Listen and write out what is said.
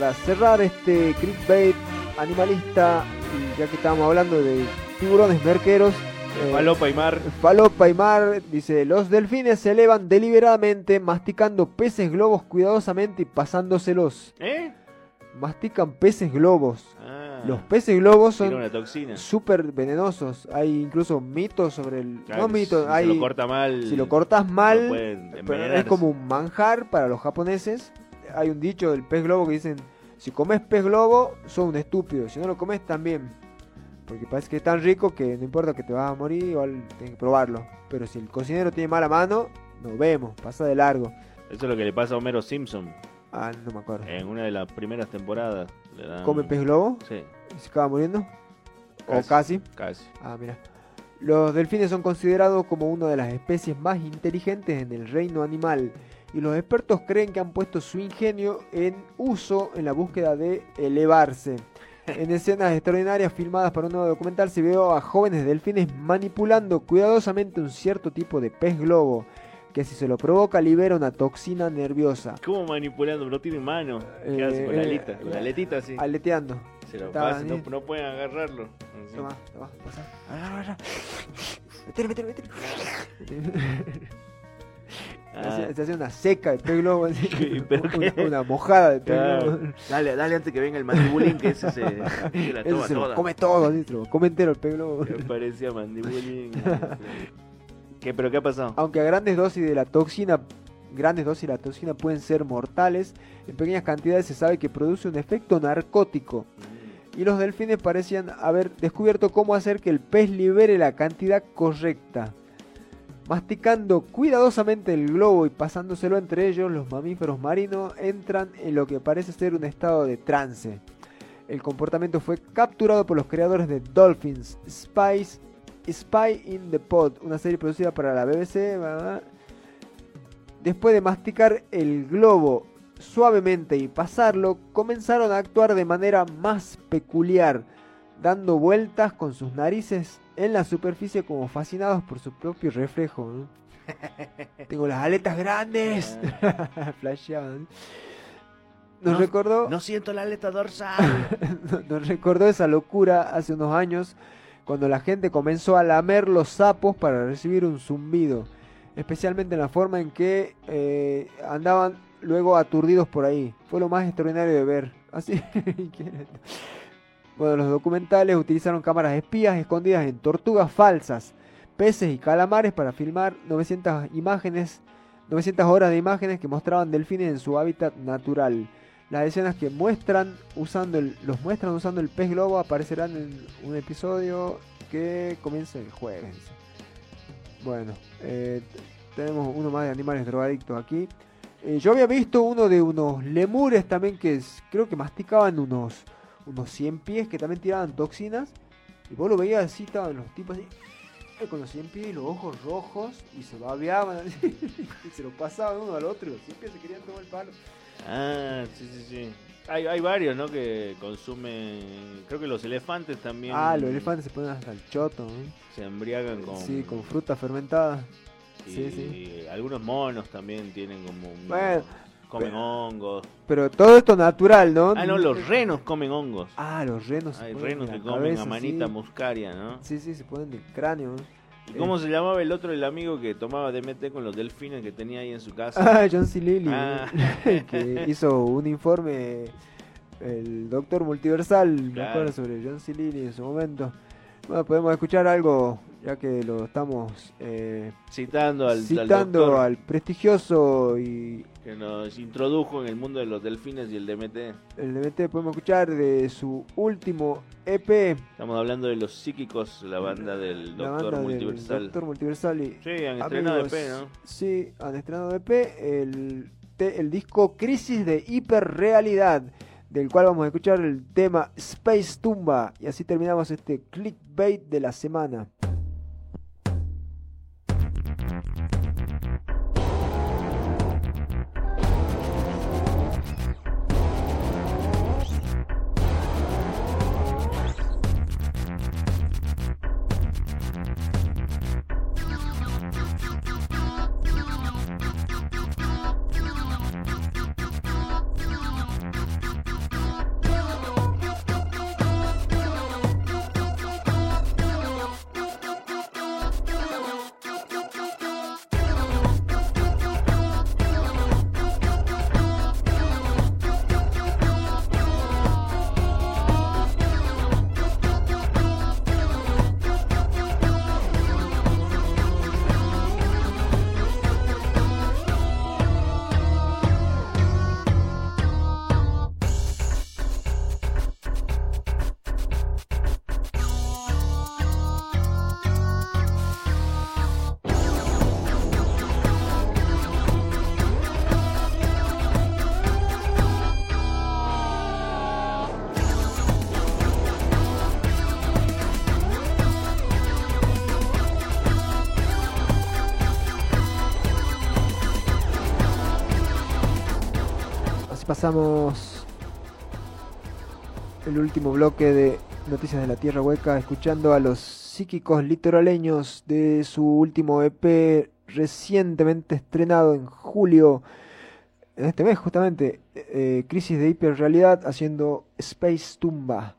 para cerrar este clickbait animalista, ya que estábamos hablando de tiburones merqueros. eh, Falopa y mar. Falopa y Mar dice, los delfines se elevan deliberadamente masticando peces globos cuidadosamente y pasándoselos. ¿Eh? Mastican peces globos. Ah, Los peces globos son súper venenosos. Hay incluso mitos sobre el... Claro, no mitos, si hay... lo corta mal. si lo cortas mal, es como un manjar para los japoneses. Hay un dicho del pez globo que dicen, si comes pez globo, sos un estúpido. Si no lo comes, también. Porque parece que es tan rico que no importa que te vas a morir, igual tienes que probarlo. Pero si el cocinero tiene mala mano, nos vemos, pasa de largo. Eso es lo que le pasa a Homero Simpson Ah, no me acuerdo. en una de las primeras temporadas. Le dan- ¿Come pez globo? Sí, ¿Y se acaba muriendo? ¿O Casi. casi? casi. Ah, mira. Los delfines son considerados como una de las especies más inteligentes en el reino animal y los expertos creen que han puesto su ingenio en uso en la búsqueda de elevarse. En escenas extraordinarias filmadas para un nuevo documental se vio a jóvenes delfines manipulando cuidadosamente un cierto tipo de pez globo que si se lo provoca libera una toxina nerviosa. ¿Cómo manipulando? No tiene mano. ¿Qué Eh, hace con la eh, alita? Con la aletita así. Aleteando. Se lo pasa, no, no pueden agarrarlo. Así. Toma, toma, pasa. Agarra, agarra. Metele, metele, metele. Ah, Se, hace una seca de pez globo. así. Sí, pero una, mojada de pez Claro. globo. Dale, dale antes que venga el mandibulín, que ese se, se la toma se lo toda. come todo, así, se lo come entero el pez globo. Me parecía mandibulín. ¿Qué, ¿Pero qué ha pasado? Aunque a grandes dosis de la toxina, grandes dosis de la toxina pueden ser mortales, en pequeñas cantidades se sabe que produce un efecto narcótico. Y los delfines parecían haber descubierto cómo hacer que el pez libere la cantidad correcta. Masticando cuidadosamente el globo y pasándoselo entre ellos, los mamíferos marinos entran en lo que parece ser un estado de trance. El comportamiento fue capturado por los creadores de Dolphins, Spice, Spy in the Pod, una serie producida para la BBC. Después de masticar el globo suavemente y pasarlo, comenzaron a actuar de manera más peculiar, dando vueltas con sus narices en la superficie como fascinados por su propio reflejo. ¿no? Tengo las aletas grandes. Flasheaban. Nos No- recordó No siento la aleta dorsal. nos recordó esa locura hace unos años cuando la gente comenzó a lamer los sapos para recibir un zumbido, especialmente en la forma en que eh, andaban luego aturdidos por ahí. Fue lo más extraordinario de ver. Así bueno, los documentales utilizaron cámaras espías escondidas en tortugas falsas, peces y calamares para filmar 900 imágenes, 900 horas de imágenes que mostraban delfines en su hábitat natural. Las escenas que muestran usando el, los muestran usando el pez globo aparecerán en un episodio que comienza el jueves. Bueno, eh, tenemos uno más de animales drogadictos aquí. Eh, yo había visto uno de unos lemures también que creo que masticaban unos unos 100 pies que también tiraban toxinas. Y vos lo veías así, estaban los tipos así, eh, con los 100 pies y los ojos rojos y se babeaban así, y se lo pasaban uno al otro y los 100 pies se querían tomar el palo. Ah, sí, sí, sí. Hay, hay varios, ¿no? Que consumen. Creo que los elefantes también. Ah, los elefantes se ponen hasta el choto, ¿no? Se embriagan con. Sí, con fruta fermentada. y sí, sí. Algunos monos también tienen como. un- Bueno, comen hongos. Pero todo esto natural, ¿no? Ah, no, los renos comen hongos. Ah, los renos. Hay renos en que comen cabeza, amanita sí. muscaria, ¿no? Sí, sí, se ponen del cráneo. ¿Y cómo se llamaba el otro, el amigo que tomaba DMT con los delfines que tenía ahí en su casa? Ah, John C. Lilly. Ah. que hizo un informe, el doctor multiversal, me acuerdo, sobre John C. Lilly en su momento. Bueno, podemos escuchar algo, ya que lo estamos eh, Citando al, citando al prestigioso y que nos introdujo en el mundo de los delfines y el DMT. el DMT, podemos escuchar de su último EP, Estamos hablando de los psíquicos, la banda del la Doctor banda Multiversal. del Doctor Multiversal y Sí, han estrenado Amigos, EP, ¿no? Sí, han estrenado EP, el, el disco Crisis de Hiperrealidad, del cual vamos a escuchar el tema Space Tumba. Y así terminamos este clickbait de la semana. Pasamos el último bloque de Noticias de la Tierra Hueca escuchando a los psíquicos litoraleños de su último EP recientemente estrenado en julio, en este mes justamente, eh, Crisis de Hiperrealidad haciendo Space Tumba.